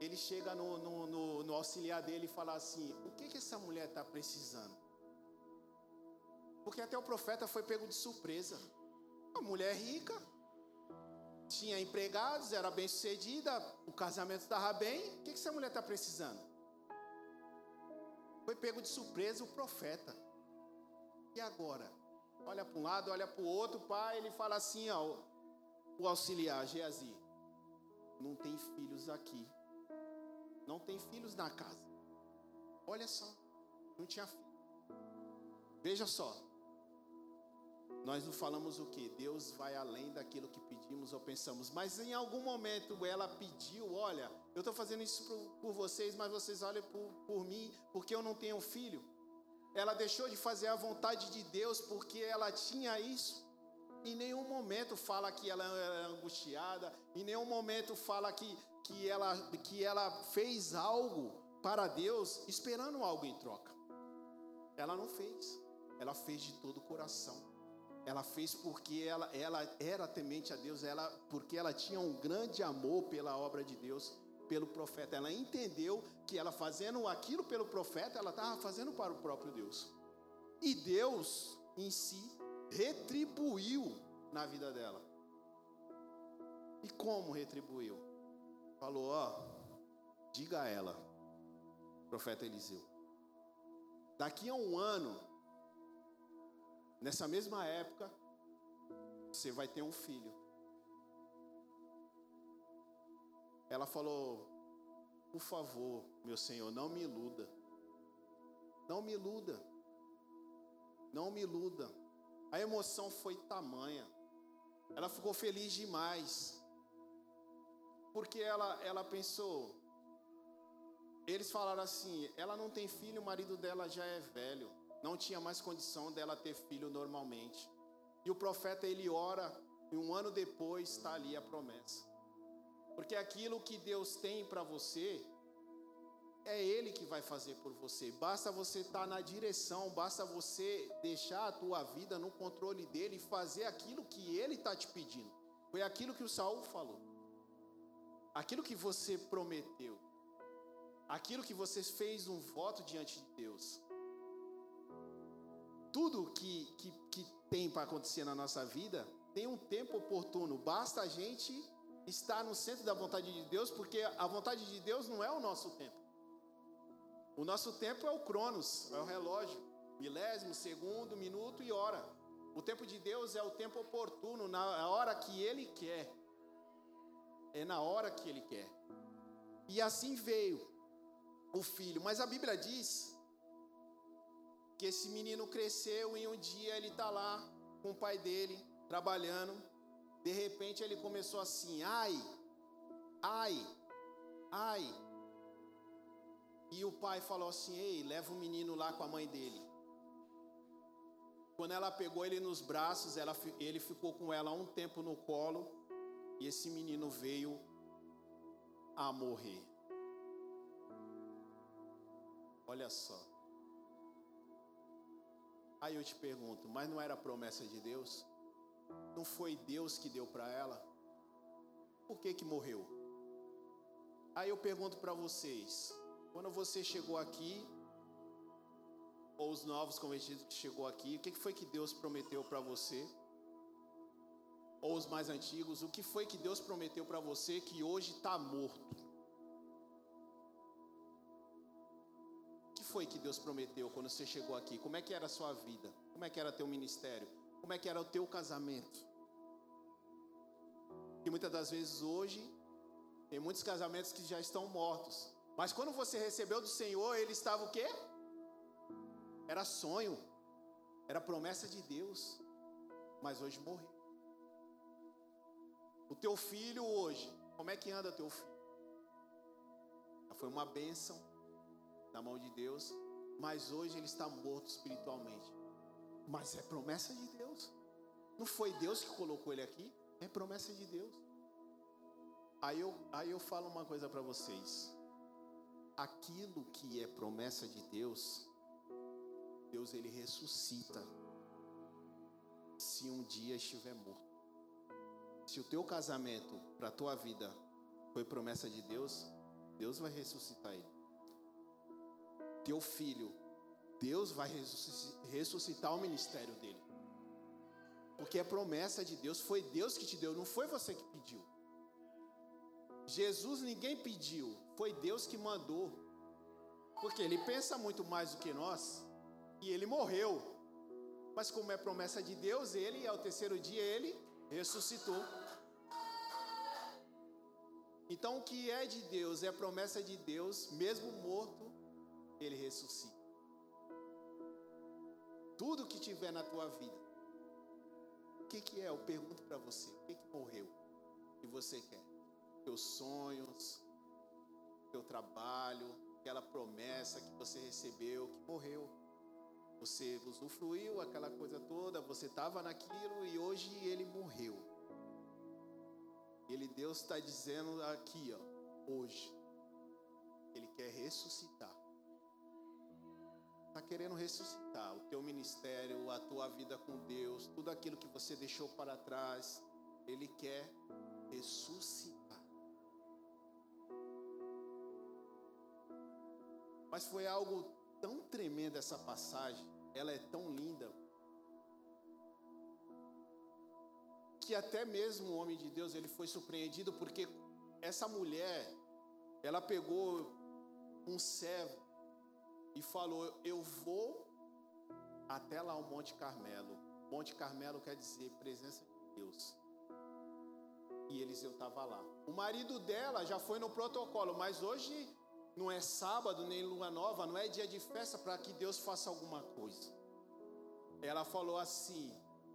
Ele chega no, no, no, no auxiliar dele e fala assim: O que, que essa mulher está precisando? Porque até o profeta foi pego de surpresa. Uma mulher rica, tinha empregados, era bem sucedida, o casamento estava bem. O que, que essa mulher está precisando? Foi pego de surpresa o profeta. E agora? Olha para um lado, olha para o outro, pai, ele fala assim, ó, o auxiliar, Geazi, não tem filhos aqui. Não tem filhos na casa. Olha só, não tinha filho. Veja só, nós não falamos o que? Deus vai além daquilo que pedimos ou pensamos. Mas em algum momento ela pediu: olha, eu estou fazendo isso por, por, vocês, mas vocês olhem por, por mim, porque eu não tenho filho. Ela deixou de fazer a vontade de Deus porque ela tinha isso. Em nenhum momento fala que ela era angustiada, em nenhum momento fala que, que, ela, que ela fez algo para Deus esperando algo em troca. Ela não fez, ela fez de todo o coração. Ela fez porque ela, ela era temente a Deus, ela, porque ela tinha um grande amor pela obra de Deus, pelo profeta. Ela entendeu que ela fazendo aquilo pelo profeta, ela estava fazendo para o próprio Deus. E Deus em si retribuiu na vida dela. E como retribuiu? Falou: Ó, diga a ela, profeta Eliseu, daqui a um ano Nessa mesma época, você vai ter um filho. Ela falou: Por favor, meu Senhor, não me iluda. Não me iluda. Não me iluda. A emoção foi tamanha. Ela ficou feliz demais. Porque ela, ela pensou. Eles falaram assim: ela não tem filho, o marido dela já é velho não tinha mais condição dela ter filho normalmente. E o profeta ele ora e um ano depois está ali a promessa. Porque aquilo que Deus tem para você é Ele que vai fazer por você. Basta você estar tá na direção, basta você deixar a tua vida no controle dele e fazer aquilo que Ele está te pedindo. Foi aquilo que o Saul falou. Aquilo que você prometeu. Aquilo que você fez um voto diante de Deus tudo que, que, que tem para acontecer na nossa vida tem um tempo oportuno. Basta a gente estar no centro da vontade de Deus, porque a vontade de Deus não é o nosso tempo. O nosso tempo é o cronos, é o relógio, milésimo, segundo, minuto e hora. O tempo de Deus é o tempo oportuno, na hora que Ele quer. É na hora que Ele quer. E assim veio o filho. Mas a Bíblia diz que esse menino cresceu e um dia ele está lá com o pai dele, trabalhando. De repente ele começou assim: ai, ai, ai. E o pai falou assim: ei, leva o menino lá com a mãe dele. Quando ela pegou ele nos braços, ela, ele ficou com ela um tempo no colo. E esse menino veio a morrer. Olha só. Aí eu te pergunto, mas não era promessa de Deus? Não foi Deus que deu para ela? Por que que morreu? Aí eu pergunto para vocês, quando você chegou aqui, ou os novos convertidos que chegou aqui, o que foi que Deus prometeu para você? Ou os mais antigos, o que foi que Deus prometeu para você que hoje está morto? foi que Deus prometeu quando você chegou aqui? Como é que era a sua vida? Como é que era teu ministério? Como é que era o teu casamento? E muitas das vezes hoje tem muitos casamentos que já estão mortos. Mas quando você recebeu do Senhor, ele estava o quê? Era sonho, era promessa de Deus. Mas hoje morreu. O teu filho hoje, como é que anda teu filho? Foi uma bênção na mão de Deus, mas hoje ele está morto espiritualmente. Mas é promessa de Deus. Não foi Deus que colocou ele aqui, é promessa de Deus. Aí eu, aí eu falo uma coisa para vocês. Aquilo que é promessa de Deus, Deus ele ressuscita se um dia estiver morto. Se o teu casamento para a tua vida foi promessa de Deus, Deus vai ressuscitar ele teu filho, Deus vai ressuscitar o ministério dele. Porque é promessa de Deus, foi Deus que te deu, não foi você que pediu. Jesus ninguém pediu, foi Deus que mandou. Porque ele pensa muito mais do que nós, e ele morreu. Mas como é promessa de Deus, ele ao terceiro dia ele ressuscitou. Então o que é de Deus é promessa de Deus, mesmo morto, ele ressuscita. Tudo que tiver na tua vida, o que, que é? Eu pergunto para você: o que, que morreu? que você quer? Teus sonhos, teu trabalho, aquela promessa que você recebeu, que morreu. Você usufruiu aquela coisa toda, você estava naquilo e hoje ele morreu. Ele, Deus está dizendo aqui, ó, hoje, Ele quer ressuscitar está querendo ressuscitar o teu ministério, a tua vida com Deus, tudo aquilo que você deixou para trás, Ele quer ressuscitar. Mas foi algo tão tremendo essa passagem, ela é tão linda, que até mesmo o homem de Deus ele foi surpreendido porque essa mulher, ela pegou um servo e falou: Eu vou até lá ao Monte Carmelo. Monte Carmelo quer dizer presença de Deus. E Eliseu estava lá. O marido dela já foi no protocolo, mas hoje não é sábado nem lua nova, não é dia de festa para que Deus faça alguma coisa. Ela falou assim: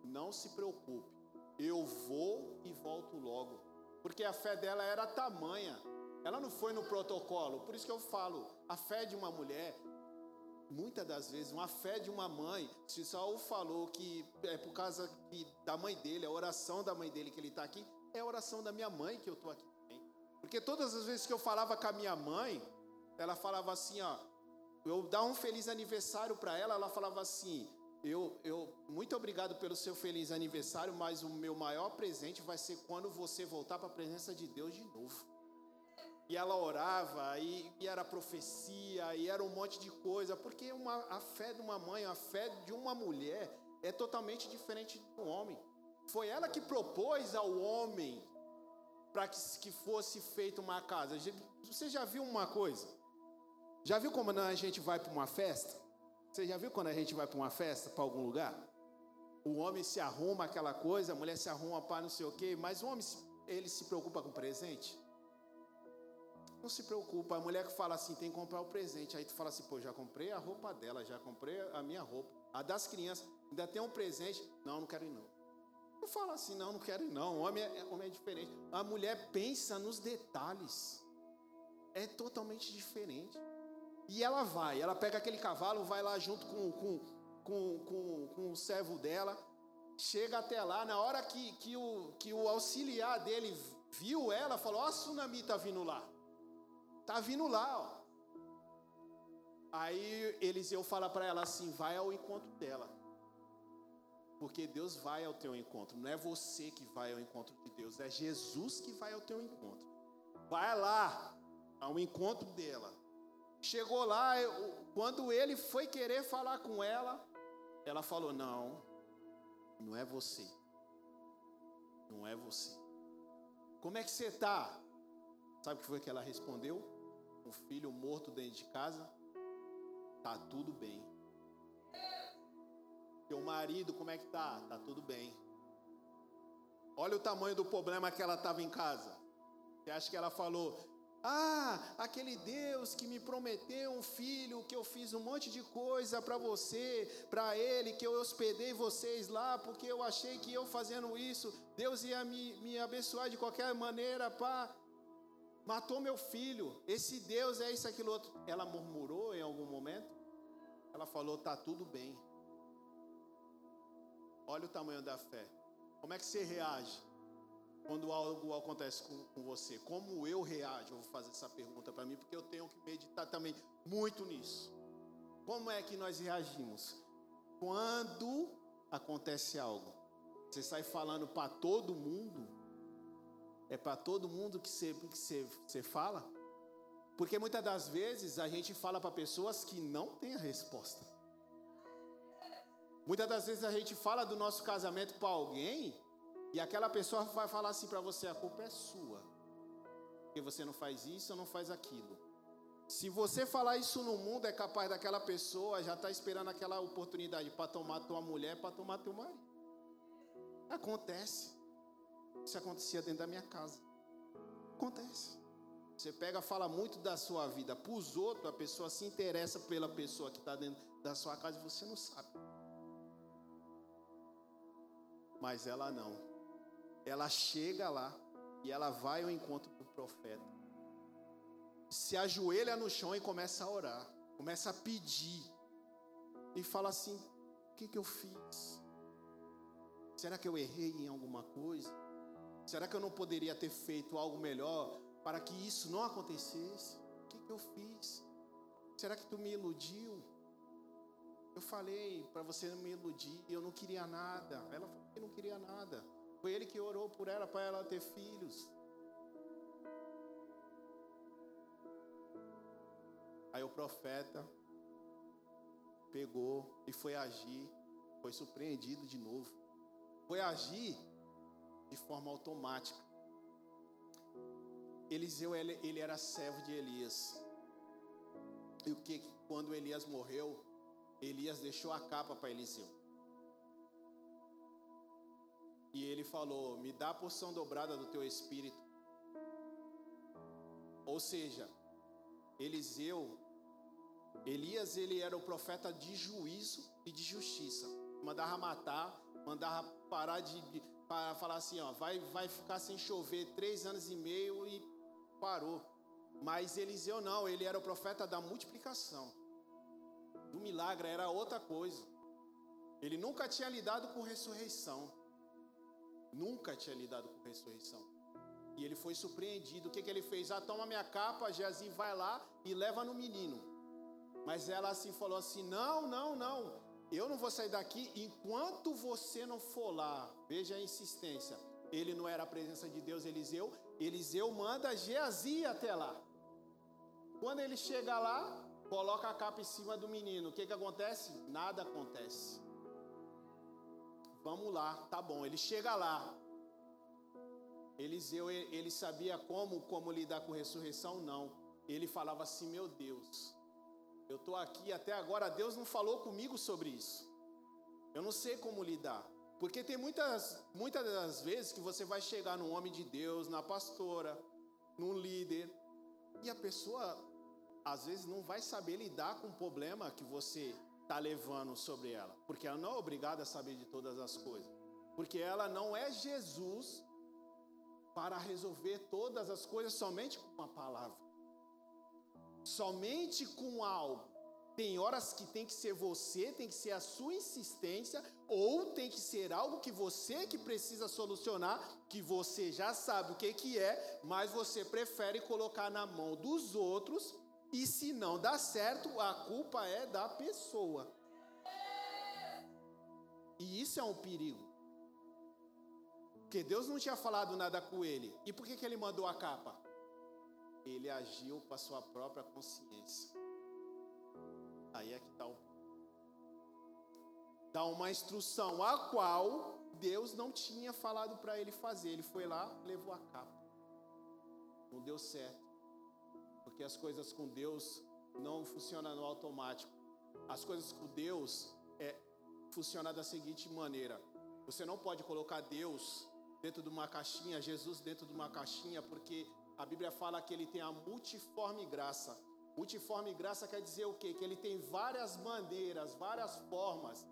Não se preocupe, eu vou e volto logo. Porque a fé dela era tamanha. Ela não foi no protocolo. Por isso que eu falo, a fé de uma mulher muitas das vezes, uma fé de uma mãe, se Saul falou que é por causa que, da mãe dele, a oração da mãe dele que ele está aqui, é a oração da minha mãe que eu estou aqui também. Porque todas as vezes que eu falava com a minha mãe, ela falava assim, ó, eu dar um feliz aniversário para ela, ela falava assim, eu, eu, muito obrigado pelo seu feliz aniversário, mas o meu maior presente vai ser quando você voltar para a presença de Deus de novo. E ela orava, e, e, era profecia, e era um monte de coisa, porque uma, a fé de uma mãe, a fé de uma mulher é totalmente diferente do homem. Foi ela que propôs ao homem para que, que fosse feita uma casa. Você já viu uma coisa? Já viu como a gente vai para uma festa? Você já viu quando a gente vai para uma festa, para algum lugar? O homem se arruma aquela coisa, a mulher se arruma para não sei o quê, mas o homem ele se preocupa com o presente? Não se preocupa. A mulher que fala assim, tem que comprar o presente. Aí tu fala assim, pô, já comprei a roupa dela, já comprei a minha roupa. A das crianças, ainda tem um presente. Não, não quero ir não. Não fala assim, não, não quero ir não. Homem é, homem é diferente. A mulher pensa nos detalhes. É totalmente diferente. E ela vai, ela pega aquele cavalo, vai lá junto com, com, com, com, com o servo dela, chega até lá, na hora que, que, o, que o auxiliar dele viu ela, falou: Ó, a tsunami está vindo lá. Está vindo lá, ó. Aí Eliseu fala para ela assim: vai ao encontro dela. Porque Deus vai ao teu encontro. Não é você que vai ao encontro de Deus, é Jesus que vai ao teu encontro. Vai lá ao encontro dela. Chegou lá, quando ele foi querer falar com ela, ela falou: Não, não é você. Não é você. Como é que você está? Sabe o que foi que ela respondeu? Um filho morto dentro de casa? Tá tudo bem. Teu marido, como é que tá? Tá tudo bem. Olha o tamanho do problema que ela estava em casa. Você acha que ela falou: ah, aquele Deus que me prometeu um filho, que eu fiz um monte de coisa para você, para ele, que eu hospedei vocês lá, porque eu achei que eu fazendo isso, Deus ia me, me abençoar de qualquer maneira, pá. Matou meu filho, esse Deus é isso, aquilo outro. Ela murmurou em algum momento? Ela falou: tá tudo bem. Olha o tamanho da fé. Como é que você reage? quando algo acontece com, com, você? Como eu reajo? Eu vou fazer essa pergunta para mim, porque eu tenho que meditar também muito nisso. Como é que nós reagimos? Quando acontece algo, você sai falando para todo mundo? É para todo mundo que você, que você, você fala? Porque muitas das vezes a gente fala para pessoas que não têm a resposta. Muitas das vezes a gente fala do nosso casamento para alguém e aquela pessoa vai falar assim para você: a culpa é sua. Porque você não faz isso ou não faz aquilo. Se você falar isso no mundo, é capaz daquela pessoa já estar tá esperando aquela oportunidade para tomar tua mulher, para tomar teu marido. Acontece. Isso acontecia dentro da minha casa. Acontece. Você pega, fala muito da sua vida para os outros, a pessoa se interessa pela pessoa que está dentro da sua casa e você não sabe. Mas ela não ela chega lá e ela vai ao encontro do profeta. Se ajoelha no chão e começa a orar, começa a pedir. E fala assim: O que, que eu fiz? Será que eu errei em alguma coisa? Será que eu não poderia ter feito algo melhor para que isso não acontecesse? O que, que eu fiz? Será que tu me iludiu? Eu falei para você não me iludir, eu não queria nada. Ela falou que não queria nada. Foi ele que orou por ela para ela ter filhos. Aí o profeta pegou e foi agir, foi surpreendido de novo. Foi agir de forma automática. Eliseu ele, ele era servo de Elias. E o que quando Elias morreu, Elias deixou a capa para Eliseu. E ele falou: Me dá a porção dobrada do teu espírito. Ou seja, Eliseu, Elias, ele era o profeta de juízo e de justiça. Mandava matar, mandava parar de, de para falar assim, ó, vai, vai ficar sem chover três anos e meio e parou. Mas Eliseu não, ele era o profeta da multiplicação. Do milagre era outra coisa. Ele nunca tinha lidado com ressurreição. Nunca tinha lidado com ressurreição. E ele foi surpreendido. O que, que ele fez? Ah, toma minha capa, Geazi vai lá e leva no menino. Mas ela assim falou assim: Não, não, não. Eu não vou sair daqui enquanto você não for lá. Veja a insistência. Ele não era a presença de Deus, Eliseu. Eliseu manda Geazi até lá. Quando ele chega lá, coloca a capa em cima do menino. O que, que acontece? Nada acontece. Vamos lá, tá bom. Ele chega lá. Eliseu, ele sabia como, como lidar com ressurreição? Não. Ele falava assim: Meu Deus, eu estou aqui até agora, Deus não falou comigo sobre isso. Eu não sei como lidar. Porque tem muitas, muitas das vezes que você vai chegar num homem de Deus, na pastora, num líder, e a pessoa às vezes não vai saber lidar com o problema que você está levando sobre ela, porque ela não é obrigada a saber de todas as coisas, porque ela não é Jesus para resolver todas as coisas somente com uma palavra, somente com algo. Tem horas que tem que ser você, tem que ser a sua insistência, ou tem que ser algo que você que precisa solucionar, que você já sabe o que, que é, mas você prefere colocar na mão dos outros e se não dá certo, a culpa é da pessoa. E isso é um perigo. Porque Deus não tinha falado nada com ele. E por que, que ele mandou a capa? Ele agiu com a sua própria consciência. Aí é que está o. Dá uma instrução a qual Deus não tinha falado para ele fazer. Ele foi lá, levou a capa. Não deu certo. Porque as coisas com Deus não funcionam no automático. As coisas com Deus é funciona da seguinte maneira: você não pode colocar Deus dentro de uma caixinha, Jesus dentro de uma caixinha, porque a Bíblia fala que ele tem a multiforme graça. Multiforme graça quer dizer o quê? Que ele tem várias maneiras, várias formas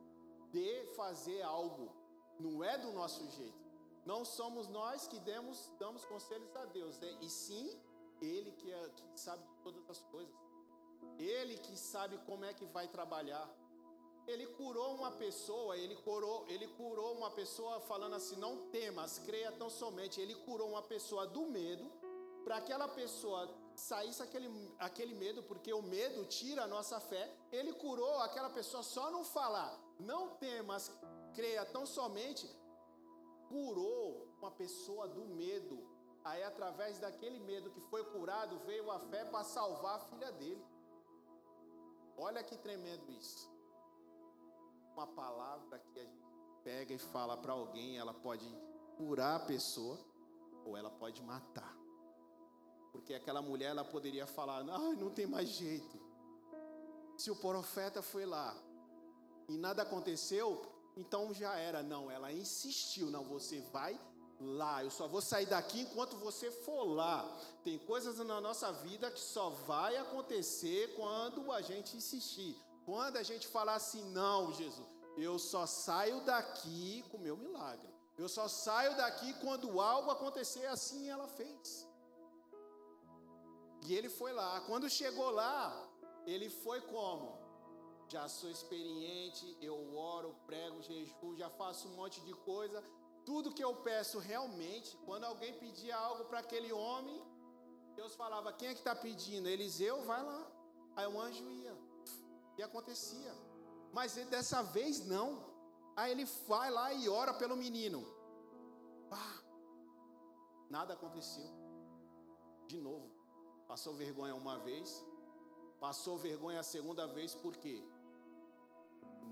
de fazer algo. Não é do nosso jeito. Não somos nós que demos, damos conselhos a Deus, né? e sim ele que, é, que sabe de todas as coisas. Ele que sabe como é que vai trabalhar. Ele curou uma pessoa, ele curou, ele curou uma pessoa falando assim: não temas, creia tão somente. Ele curou uma pessoa do medo, para aquela pessoa saísse aquele, aquele medo, porque o medo tira a nossa fé. Ele curou aquela pessoa só não falar, não temas, creia tão somente. Curou uma pessoa do medo, Aí, através daquele medo que foi curado, veio a fé para salvar a filha dele. Olha que tremendo isso. Uma palavra que a gente pega e fala para alguém, ela pode curar a pessoa ou ela pode matar. Porque aquela mulher ela poderia falar: "Não, não tem mais jeito". Se o profeta foi lá e nada aconteceu, então já era. Não, ela insistiu: "Não, você vai lá. Eu só vou sair daqui enquanto você for lá. Tem coisas na nossa vida que só vai acontecer quando a gente insistir. Quando a gente falar assim, não, Jesus, eu só saio daqui com o meu milagre. Eu só saio daqui quando algo acontecer assim ela fez. E ele foi lá. Quando chegou lá, ele foi como? Já sou experiente, eu oro, prego, jejum, já faço um monte de coisa. Tudo que eu peço realmente, quando alguém pedia algo para aquele homem, Deus falava: Quem é que está pedindo? Eliseu, vai lá. Aí o anjo ia. E acontecia. Mas dessa vez não. Aí ele vai lá e ora pelo menino. Pá. Nada aconteceu. De novo. Passou vergonha uma vez. Passou vergonha a segunda vez, por quê?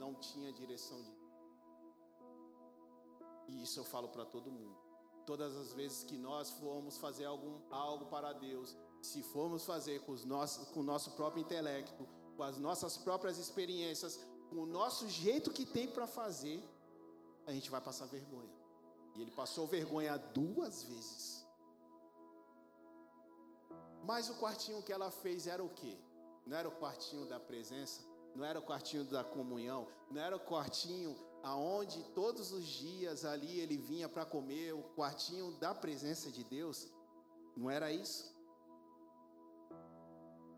Não tinha direção de e isso eu falo para todo mundo. Todas as vezes que nós formos fazer algum, algo para Deus, se formos fazer com, os nossos, com o nosso próprio intelecto, com as nossas próprias experiências, com o nosso jeito que tem para fazer, a gente vai passar vergonha. E ele passou vergonha duas vezes. Mas o quartinho que ela fez era o quê? Não era o quartinho da presença, não era o quartinho da comunhão, não era o quartinho aonde todos os dias ali ele vinha para comer o quartinho da presença de Deus? Não era isso?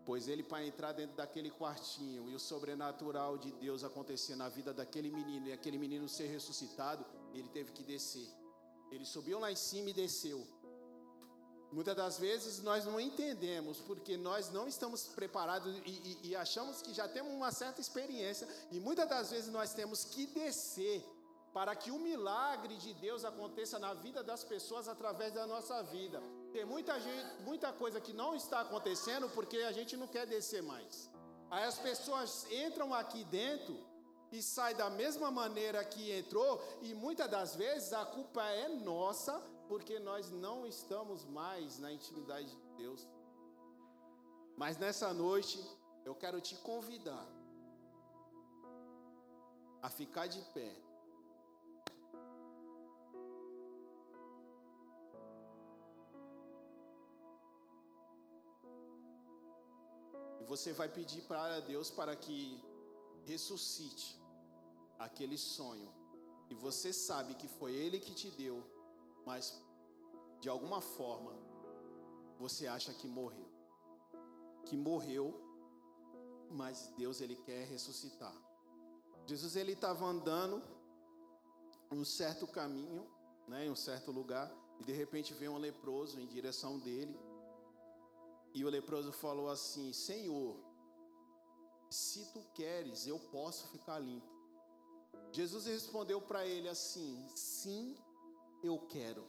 Pois ele, para entrar dentro daquele quartinho e o sobrenatural de Deus acontecer na vida daquele menino e aquele menino ser ressuscitado, ele teve que descer. Ele subiu lá em cima e desceu. Muitas das vezes nós não entendemos porque nós não estamos preparados e, e, e, achamos que já temos uma certa experiência, e muitas das vezes nós temos que descer para que o milagre de Deus aconteça na vida das pessoas através da nossa vida. Tem muita, gente, muita coisa que não está acontecendo porque a gente não quer descer mais. Aí as pessoas entram aqui dentro e saem da mesma maneira que entrou, e muitas das vezes a culpa é nossa porque nós não estamos mais na intimidade de Deus. Mas nessa noite, eu quero te convidar a ficar de pé. E você vai pedir para Deus para que ressuscite aquele sonho e você sabe que foi Ele que te deu, mas de alguma forma você acha que morreu. Que morreu, mas Deus ele quer ressuscitar. Jesus ele estava andando um certo caminho, né, em um certo lugar, e de repente veio um leproso em direção dele. E o leproso falou assim: Senhor, se tu queres, eu posso ficar limpo. Jesus respondeu para ele assim: Sim, eu quero.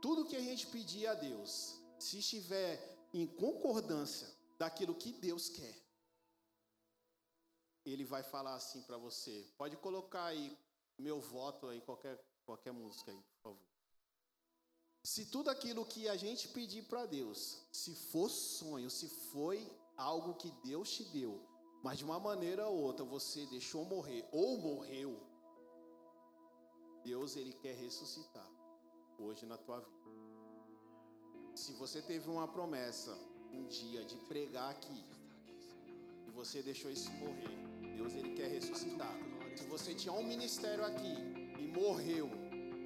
Tudo que a gente pedir a Deus, se estiver em concordância daquilo que Deus quer, Ele vai falar assim para você. Pode colocar aí meu voto aí, qualquer, qualquer música aí, por favor. Se tudo aquilo que a gente pedir para Deus, se for sonho, se foi algo que Deus te deu, mas de uma maneira ou outra você deixou morrer ou morreu, Deus ele quer ressuscitar hoje na tua vida. Se você teve uma promessa um dia de pregar aqui e você deixou isso morrer, Deus ele quer ressuscitar. Se você tinha um ministério aqui e morreu,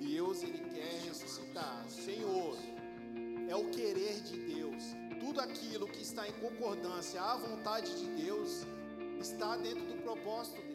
Deus ele quer ressuscitar. Senhor, é o querer de Deus. Tudo aquilo que está em concordância à vontade de Deus está dentro do propósito.